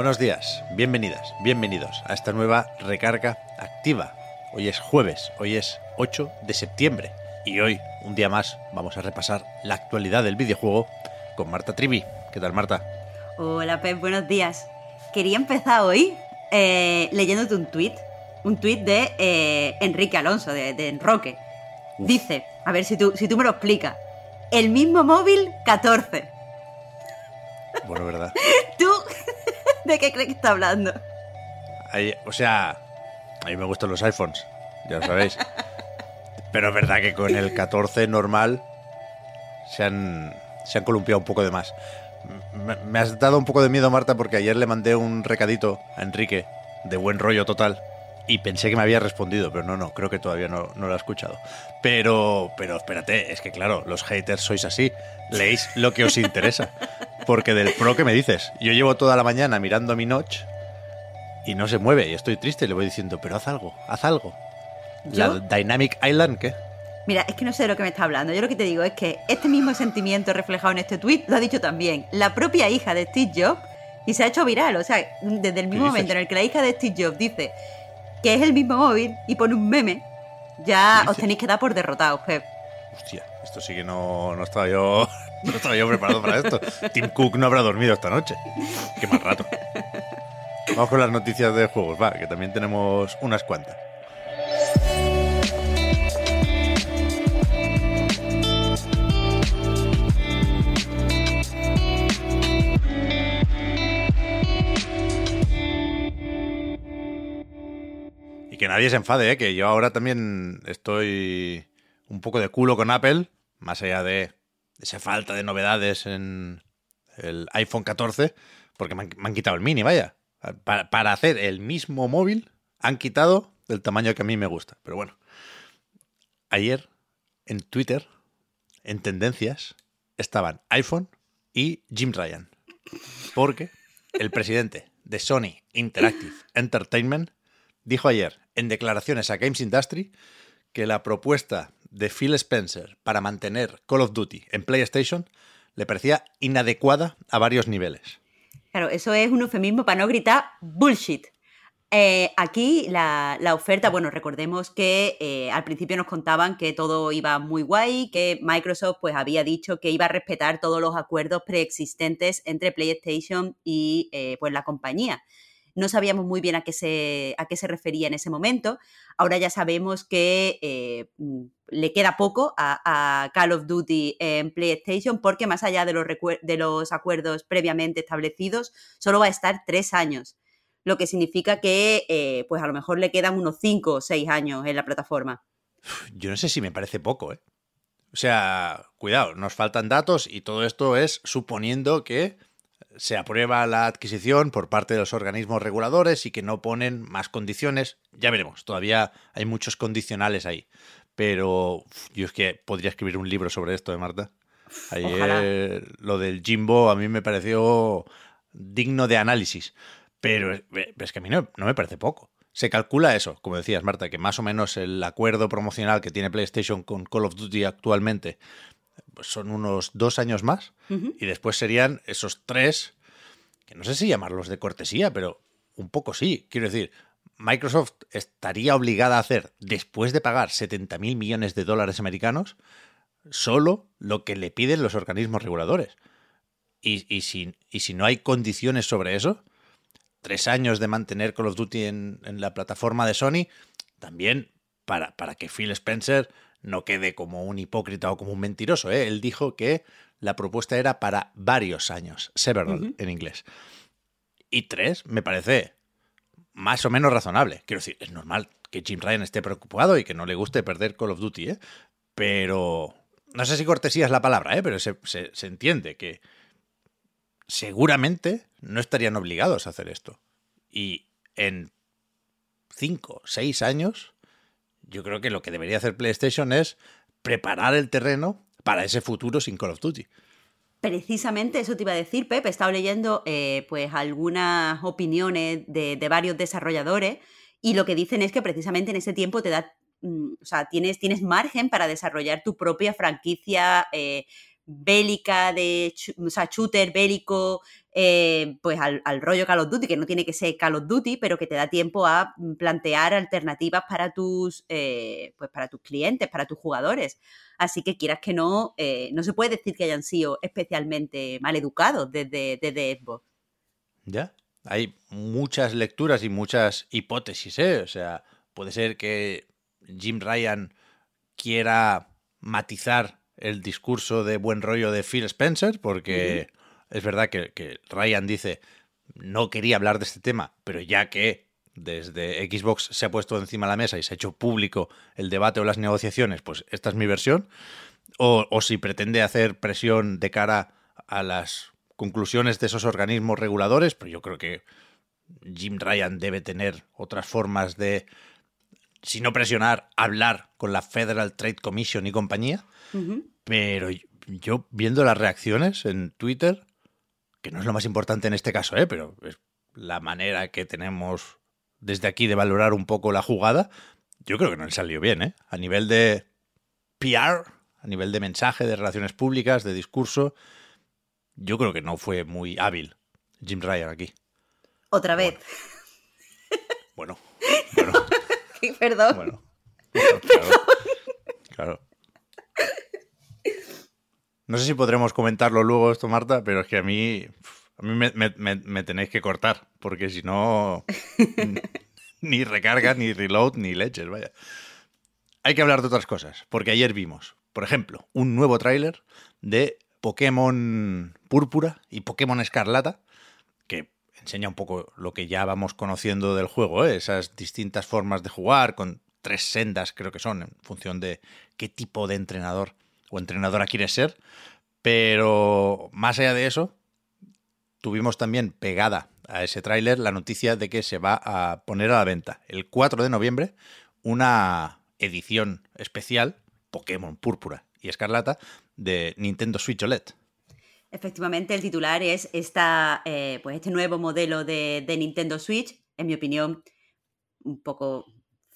Buenos días, bienvenidas, bienvenidos a esta nueva recarga activa. Hoy es jueves, hoy es 8 de septiembre y hoy, un día más, vamos a repasar la actualidad del videojuego con Marta Trivi. ¿Qué tal, Marta? Hola, Pep, buenos días. Quería empezar hoy eh, leyéndote un tuit, un tuit de eh, Enrique Alonso, de, de Enroque. Dice, a ver si tú, si tú me lo explicas, el mismo móvil 14. Bueno, ¿verdad? ¿Tú de qué crees que está hablando? Ahí, o sea, a mí me gustan los iPhones, ya lo sabéis. Pero es verdad que con el 14 normal se han, se han columpiado un poco de más. Me, me has dado un poco de miedo, Marta, porque ayer le mandé un recadito a Enrique de buen rollo total y pensé que me había respondido, pero no, no, creo que todavía no, no lo ha escuchado. Pero, pero espérate, es que claro, los haters sois así, leéis lo que os interesa. Porque del pro que me dices, yo llevo toda la mañana mirando mi notch y no se mueve y estoy triste y le voy diciendo, pero haz algo, haz algo. ¿Yo? La Dynamic Island, ¿qué? Mira, es que no sé de lo que me está hablando. Yo lo que te digo es que este mismo sentimiento reflejado en este tuit lo ha dicho también la propia hija de Steve Jobs y se ha hecho viral. O sea, desde el mismo momento en el que la hija de Steve Jobs dice que es el mismo móvil y pone un meme, ya ¿Qué os tenéis que dar por derrotados, Pep. Hostia, esto sí que no, no estaba yo no estaba yo preparado para esto. Tim Cook no habrá dormido esta noche. Qué mal rato. Vamos con las noticias de juegos, va, que también tenemos unas cuantas. Y que nadie se enfade, ¿eh? que yo ahora también estoy un poco de culo con Apple, más allá de esa falta de novedades en el iPhone 14, porque me han, quitado el mini, vaya. Para, para hacer el mismo móvil, han quitado el tamaño que a mí me gusta. Pero bueno, ayer en Twitter, en tendencias, estaban iPhone y Jim Ryan. Porque el presidente de Sony Interactive Entertainment dijo ayer en declaraciones a Games Industry que la propuesta de Phil Spencer para mantener Call of Duty en PlayStation le parecía inadecuada a varios niveles. Claro, eso es un eufemismo para no gritar bullshit. Eh, aquí la, la oferta, bueno, recordemos que eh, al principio nos contaban que todo iba muy guay, que Microsoft pues había dicho que iba a respetar todos los acuerdos preexistentes entre PlayStation y eh, pues la compañía. No sabíamos muy bien a qué se, a qué se refería en ese momento. Ahora ya sabemos que eh, mm, le queda poco a, Call of Duty en PlayStation porque más allá de los, de los acuerdos previamente establecidos, solo va a estar tres años. Lo que significa que eh, pues a lo mejor le quedan unos cinco o seis años en la plataforma. Yo no sé si me parece poco, ¿eh? O sea, cuidado, nos faltan datos y todo esto es suponiendo que se aprueba la adquisición por parte de los organismos reguladores y que no ponen más condiciones. Ya veremos, todavía hay muchos condicionales ahí. Pero yo es que podría escribir un libro sobre esto, ¿eh, Marta? Ayer Ojalá. lo del Jimbo a mí me pareció digno de análisis. Pero, es- pero es que a mí no, no me parece poco. Se calcula eso, como decías, Marta, que más o menos el acuerdo promocional que tiene PlayStation con Call of Duty actualmente son unos dos años más. Y después serían esos tres, que no sé si llamarlos de cortesía, pero un poco sí. Quiero decir, Microsoft estaría obligada a hacer, después de pagar 70 mil millones de dólares americanos, solo lo que le piden los organismos reguladores. Y, y si, y si no hay condiciones sobre eso, tres años de mantener Call of Duty en, en la plataforma de Sony, también para, para que Phil Spencer no quede como un hipócrita o como un mentiroso. ¿eh? Él dijo que la propuesta era para varios años, several en inglés. Y tres, me parece más o menos razonable. Quiero decir, es normal que Jim Ryan esté preocupado y que no le guste perder Call of Duty, ¿eh? Pero no sé si cortesía es la palabra, ¿eh? Pero se, se- se entiende que seguramente no estarían obligados a hacer esto. Y en cinco, seis años, yo creo que lo que debería hacer PlayStation es preparar el terreno para ese futuro sin Call of Duty. Precisamente eso te iba a decir, Pep. He estado leyendo eh, pues algunas opiniones de, de varios desarrolladores y lo que dicen es que precisamente en ese tiempo te da, mm, o sea, tienes, tienes margen para desarrollar tu propia franquicia eh, bélica, de o sea, shooter bélico, eh, pues al, rollo Call of Duty, que no tiene que ser Call of Duty, pero que te da tiempo a mm, plantear alternativas para tus, eh, pues para tus clientes, para tus jugadores. Así que quieras que no, eh, no se puede decir que hayan sido especialmente mal educados desde, desde Xbox. Ya, hay muchas lecturas y muchas hipótesis, ¿eh? O sea, puede ser que Jim Ryan quiera matizar el discurso de buen rollo de Phil Spencer, porque es verdad que, Ryan dice, no quería hablar de este tema, pero ya que desde Xbox se ha puesto encima de la mesa y se ha hecho público el debate o las negociaciones, pues esta es mi versión. O, o si pretende hacer presión de cara a las conclusiones de esos organismos reguladores, pero yo creo que Jim Ryan debe tener otras formas de, si no presionar, hablar con la Federal Trade Commission y compañía. Pero yo viendo las reacciones en Twitter, que no es lo más importante en este caso, ¿eh? pero es la manera que tenemos desde aquí de valorar un poco la jugada, yo creo que no le salió bien, ¿eh? A nivel de PR, a nivel de mensaje, de relaciones públicas, de discurso, yo creo que no fue muy hábil Jim Ryan aquí. Otra vez. Bueno, bueno. Perdón. Bueno, claro, claro. No sé si podremos comentarlo luego esto, Marta, pero es que a mí, a mí me, tenéis que cortar, porque si no, ni recarga, ni reload, ni leches, vaya. Hay que hablar de otras cosas, porque ayer vimos, por ejemplo, un nuevo tráiler de Pokémon Púrpura y Pokémon Escarlata, que enseña un poco lo que ya vamos conociendo del juego, ¿eh? esas distintas formas de jugar, con tres sendas creo que son, en función de qué tipo de entrenador o entrenadora quieres ser. Pero más allá de eso, tuvimos también pegada a ese tráiler la noticia de que se va a poner a la venta el 4 de noviembre una edición especial Pokémon Púrpura y Escarlata de Nintendo Switch OLED. Efectivamente, el titular es esta, eh, pues este nuevo modelo de, de Nintendo Switch, en mi opinión, un poco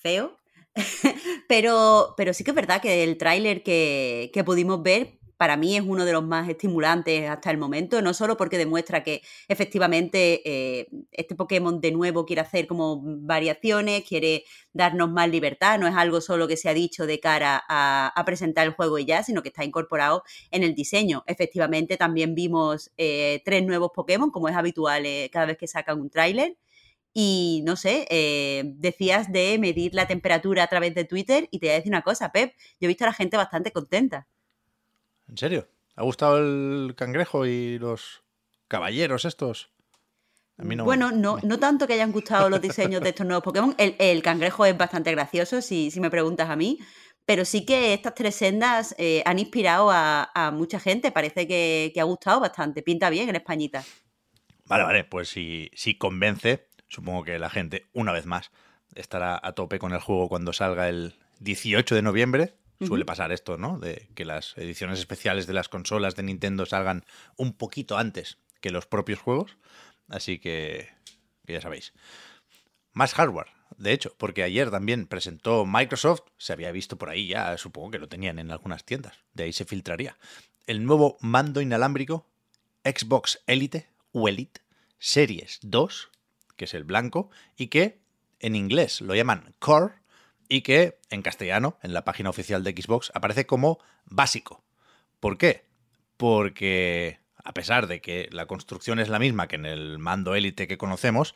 feo, pero, pero sí que es verdad que el tráiler que, pudimos ver para mí es uno de los más estimulantes hasta el momento, no solo porque demuestra que efectivamente eh, este Pokémon de nuevo quiere hacer como variaciones, quiere darnos más libertad, no es algo solo que se ha dicho de cara a, presentar el juego y ya, sino que está incorporado en el diseño. Efectivamente también vimos eh, tres nuevos Pokémon, como es habitual eh, cada vez que sacan un tráiler. Y no sé, eh, decías de medir la temperatura a través de Twitter y te voy a decir una cosa, Pep, yo he visto a la gente bastante contenta. ¿En serio? ¿Ha gustado el cangrejo y los caballeros estos? A mí no, bueno, no, no tanto que hayan gustado los diseños de estos nuevos Pokémon. El, cangrejo es bastante gracioso, si, si, me preguntas a mí. Pero sí que estas tres sendas eh, han inspirado a, mucha gente. Parece que, ha gustado bastante. Pinta bien en Españita. Vale, vale. Pues si, si convence, Supongo que la gente, una vez más, estará a tope con el juego cuando salga el 18 de noviembre. Suele pasar esto, ¿no? De que las ediciones especiales de las consolas de Nintendo salgan un poquito antes que los propios juegos. Así que, que ya sabéis. Más hardware, de hecho, porque ayer también presentó Microsoft, se había visto por ahí ya, supongo que lo tenían en algunas tiendas, de ahí se filtraría. El nuevo mando inalámbrico Xbox Elite o Elite Series 2 que es el blanco, y que en inglés lo llaman Core, y que en castellano, en la página oficial de Xbox, aparece como básico. ¿Por qué? Porque a pesar de que la construcción es la misma que en el mando élite que conocemos,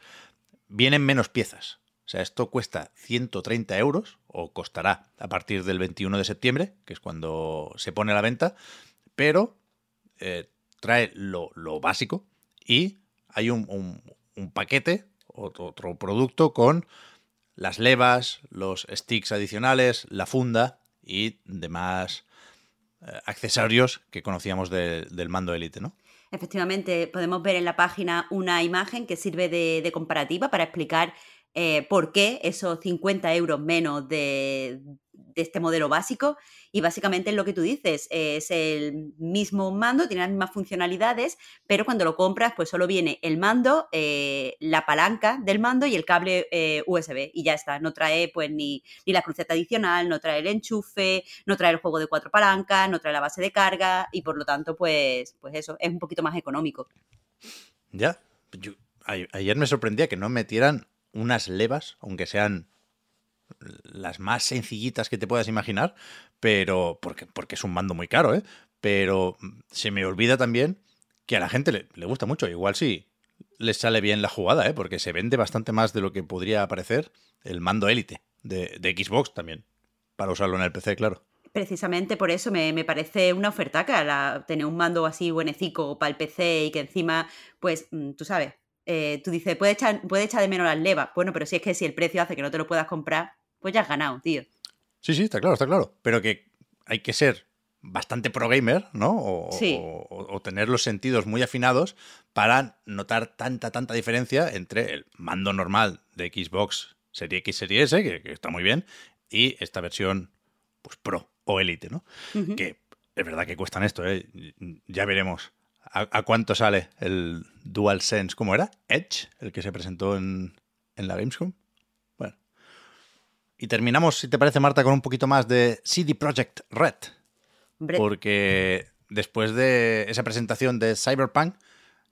vienen menos piezas. O sea, esto cuesta 130 euros, o costará a partir del 21 de septiembre, que es cuando se pone a la venta, pero eh, trae lo, básico y hay un, un paquete otro, producto con las levas, los sticks adicionales, la funda y demás eh, accesorios que conocíamos del mando Elite, ¿no? Efectivamente, podemos ver en la página una imagen que sirve de, comparativa para explicar eh, por qué esos 50 euros menos de, este modelo básico y básicamente es lo que tú dices, es el mismo mando, tiene las mismas funcionalidades, pero cuando lo compras pues solo viene el mando, eh, la palanca del mando y el cable eh, USB y ya está, no trae pues ni, ni la cruceta adicional, no trae el enchufe, no trae el juego de cuatro palancas, no trae la base de carga y por lo tanto pues, pues eso, es un poquito más económico. Ya, ayer me sorprendía que no metieran unas levas, aunque sean las más sencillitas que te puedas imaginar, pero porque, porque es un mando muy caro, ¿eh? Pero se me olvida también que a la gente le, gusta mucho. Igual sí les sale bien la jugada, ¿eh? Porque se vende bastante más de lo que podría parecer el mando élite de, Xbox también, para usarlo en el PC, claro precisamente por eso me, parece una ofertaca la, tener un mando así buenecico para el PC y que encima, pues, mm, tú sabes, eh, tú dices, puede echar, puede echar de menos las levas. Bueno, pero si es que si el precio hace que no te lo puedas comprar, pues ya has ganado, tío. Sí, sí, está claro, está claro. Pero que hay que ser bastante pro gamer, ¿no? O, tener los sentidos muy afinados para notar tanta, tanta diferencia entre el mando normal de Xbox Serie X, Serie S, que, está muy bien, y esta versión, pues pro o Elite, ¿no? Que es verdad que cuestan esto, ¿eh? Ya veremos a, cuánto sale el DualSense, ¿cómo era? Edge, el que se presentó en, en la Gamescom. Y terminamos, si te parece, Marta, con un poquito más de CD Projekt Red. Porque después de esa presentación de Cyberpunk,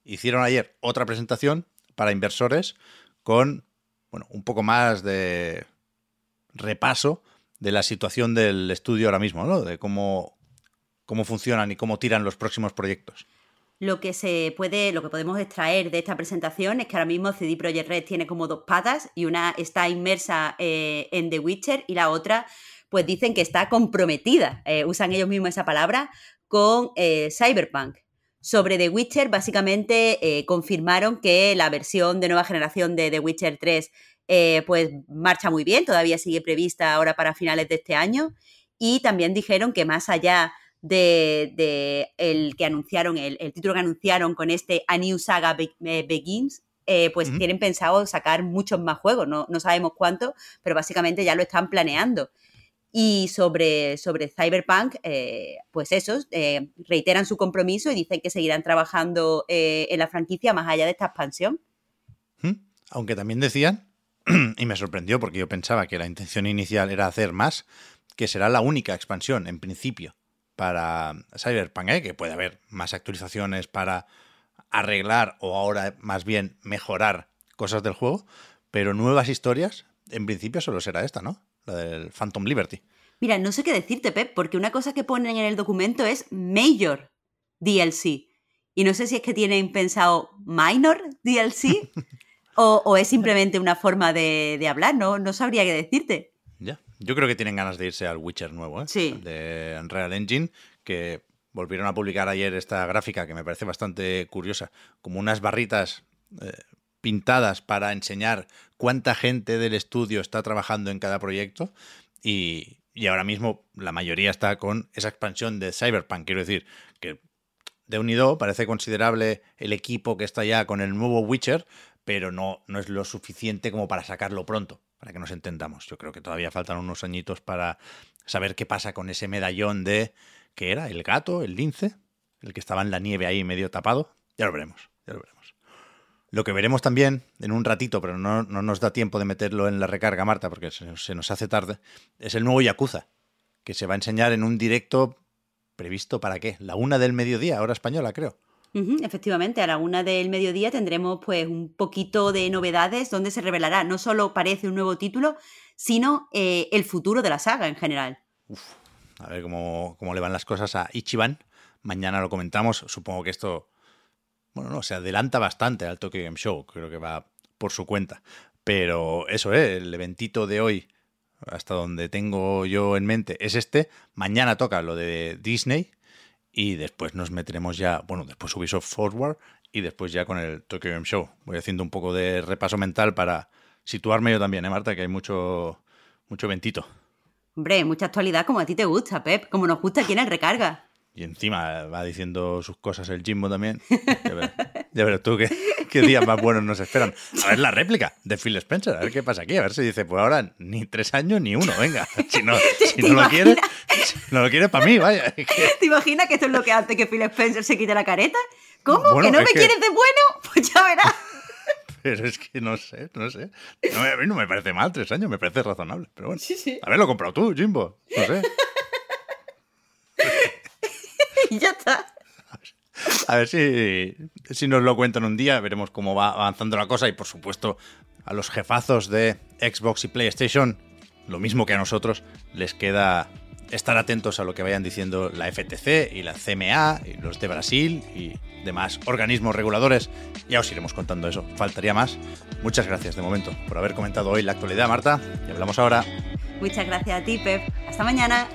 hicieron ayer otra presentación para inversores con bueno, un poco más de repaso de la situación del estudio ahora mismo, ¿no? De cómo, cómo funcionan y cómo tiran los próximos proyectos lo que se puede, lo que podemos extraer de esta presentación es que ahora mismo CD Projekt Red tiene como dos patas y una está inmersa eh, en The Witcher y la otra, pues dicen que está comprometida, eh, usan ellos mismos esa palabra, con eh, Cyberpunk. Sobre The Witcher, básicamente confirmaron que la versión de nueva generación de The Witcher 3 pues marcha muy bien, todavía sigue prevista ahora para finales de este año. Y también dijeron que más allá de, el que anunciaron, el, título que anunciaron con este A New Saga eh, Begins, eh, pues tienen pensado sacar muchos más juegos, no, sabemos cuántos, pero básicamente ya lo están planeando. Y sobre, sobre Cyberpunk, eh, pues esos reiteran su compromiso y dicen que seguirán trabajando en la franquicia más allá de esta expansión. Aunque también decían, y me sorprendió porque yo pensaba que la intención inicial era hacer más, que será la única expansión en principio para Cyberpunk, ¿eh? que puede haber más actualizaciones para arreglar o ahora más bien mejorar cosas del juego, pero nuevas historias, en principio solo será esta, ¿no? La del Phantom Liberty. Mira, no sé qué decirte, Pep, porque una cosa que ponen en el documento es Major DLC. Y no sé si es que tienen pensado Minor DLC o, es simplemente una forma de, de hablar, ¿no? No sabría qué decirte. Yo creo que tienen ganas de irse al Witcher nuevo, ¿eh? Sí. De Unreal Engine, que volvieron a publicar ayer esta gráfica que me parece bastante curiosa, como unas barritas eh, pintadas para enseñar cuánta gente del estudio está trabajando en cada proyecto y, y ahora mismo la mayoría está con esa expansión de Cyberpunk. Quiero decir que de unido parece considerable el equipo que está ya con el nuevo Witcher, pero no, no es lo suficiente como para sacarlo pronto para que nos entendamos. Yo creo que todavía faltan unos añitos para saber qué pasa con ese medallón de, ¿qué era? ¿El gato? ¿El lince? El que estaba en la nieve ahí medio tapado. Ya lo veremos, ya lo veremos. Lo que veremos también en un ratito, pero no, nos da tiempo de meterlo en la recarga, Marta, porque se, nos hace tarde, es el nuevo Yakuza, que se va a enseñar en un directo previsto para qué? La una del mediodía, hora española, creo efectivamente, a la una del mediodía tendremos pues un poquito de novedades donde se revelará no solo parece un nuevo título, sino eh, el futuro de la saga en general. a ver cómo, le van las cosas a Ichiban. Mañana lo comentamos. Supongo que esto, bueno, no, se adelanta bastante al Tokyo Game Show. Creo que va por su cuenta. Pero eso, ¿eh? el eventito de hoy, hasta donde tengo yo en mente, es este. Mañana toca lo de Disney, y después nos meteremos ya, bueno, después Ubisoft Forward y después ya con el Tokyo Game Show. Voy haciendo un poco de repaso mental para situarme yo también, ¿eh, Marta? Que hay mucho, mucho ventito. Hombre, mucha actualidad como a ti te gusta, Pep, como nos gusta aquí en el Recarga. Y encima va diciendo sus cosas el Jimbo también. Ya verás, tú que... qué días más buenos nos esperan. A ver la réplica de Phil Spencer, a ver qué pasa aquí. A ver si dice, pues ahora ni tres años ni uno, venga. Si no, si no lo quiere, si no lo quiere para mí, vaya. ¿Te imaginas que esto es lo que hace que Phil Spencer se quite la careta? ¿Cómo? ¿Que no me quieres de bueno? Pues ya verás. Pero es que no sé, no sé. No, a mí no me parece mal, tres años, me parece razonable. Pero bueno, Sí, sí. a ver, lo comprado tú, Jimbo. No sé. y ya está. A ver si, si nos lo cuentan un día, veremos cómo va avanzando la cosa y por supuesto a los jefazos de Xbox y PlayStation, lo mismo que a nosotros, les queda estar atentos a lo que vayan diciendo la FTC y la CMA y los de Brasil y demás organismos reguladores. Ya os iremos contando eso, faltaría más. Muchas gracias de momento por haber comentado hoy la actualidad, Marta, y hablamos ahora. Muchas gracias a ti, Pep. Hasta mañana.